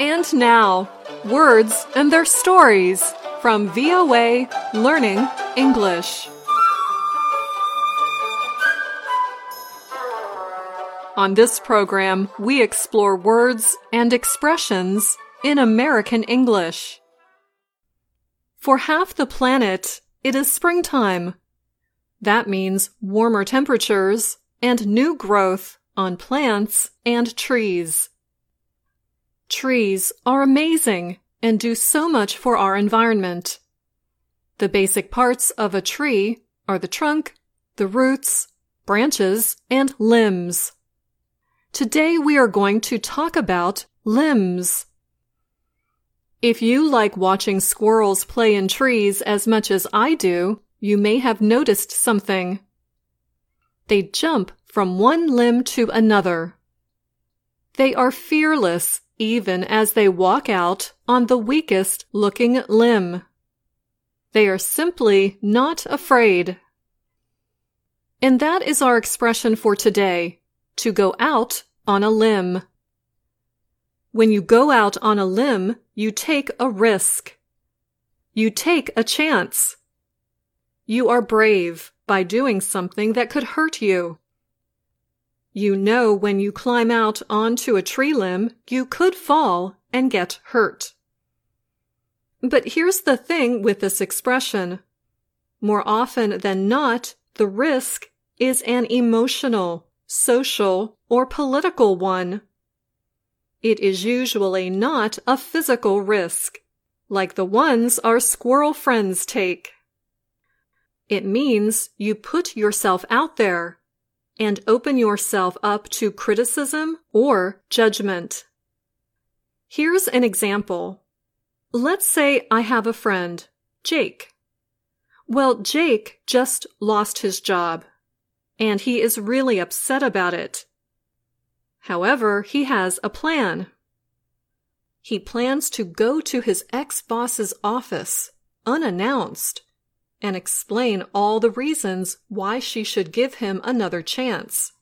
And now, words and their stories from VOA Learning English. On this program, we explore words and expressions in American English. For half the planet, it is springtime. That means warmer temperatures and new growth on plants and trees. Trees are amazing and do so much for our environment. The basic parts of a tree are the trunk, the roots, branches, and limbs. Today we are going to talk about limbs. If you like watching squirrels play in trees as much as I do, you may have noticed something. They jump from one limb to another. They are fearless even as they walk out on the weakest looking limb. They are simply not afraid. And that is our expression for today, to go out on a limb. When you go out on a limb, you take a risk. You take a chance. You are brave by doing something that could hurt you. You know when you climb out onto a tree limb, you could fall and get hurt. But here's the thing with this expression. More often than not, the risk is an emotional, social, or political one. It is usually not a physical risk, like the ones our squirrel friends take. It means you put yourself out there and open yourself up to criticism or judgment. Here's an example. Let's say I have a friend, Jake. Well, Jake just lost his job, and he is really upset about it. However, he has a plan. He plans to go to his ex-boss's office, unannounced, and explain all the reasons why she should give him another chance.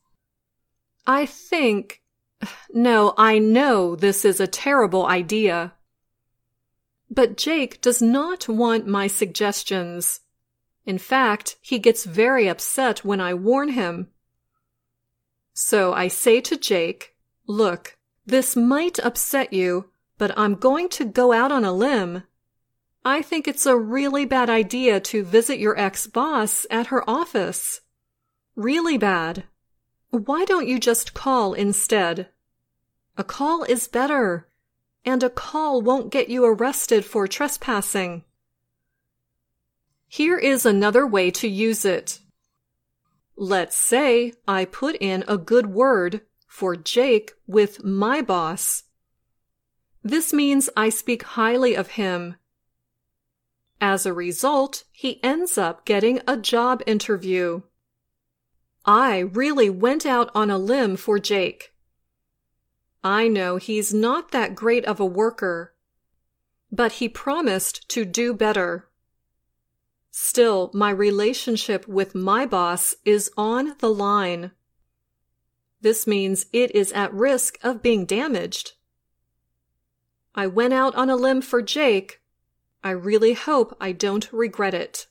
I think, no, I know this is a terrible idea. But Jake does not want my suggestions. In fact, he gets very upset when I warn him. So I say to Jake, look, this might upset you, but I'm going to go out on a limb I think it's a really bad idea to visit your ex-boss at her office. Really bad. Why don't you just call instead? A call is better, and a call won't get you arrested for trespassing. Here is another way to use it. Let's say I put in a good word for Jake with my boss. This means I speak highly of him as a result, he ends up getting a job interview. I really went out on a limb for Jake. I know he's not that great of a worker, but he promised to do better. Still, my relationship with my boss is on the line. This means it is at risk of being damaged. I went out on a limb for Jake, I really hope I don't regret it.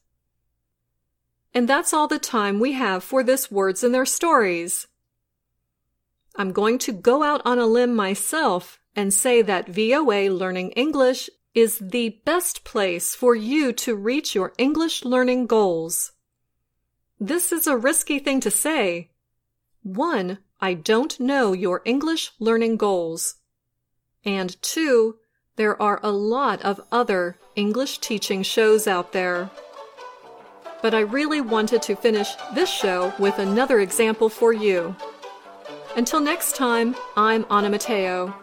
And that's all the time we have for this Words and Their Stories. I'm going to go out on a limb myself and say that VOA Learning English is the best place for you to reach your English learning goals. This is a risky thing to say. One, I don't know your English learning goals. And two, there are a lot of other English teaching shows out there. But I really wanted to finish this show with another example for you. Until next time, I'm Anna Matteo.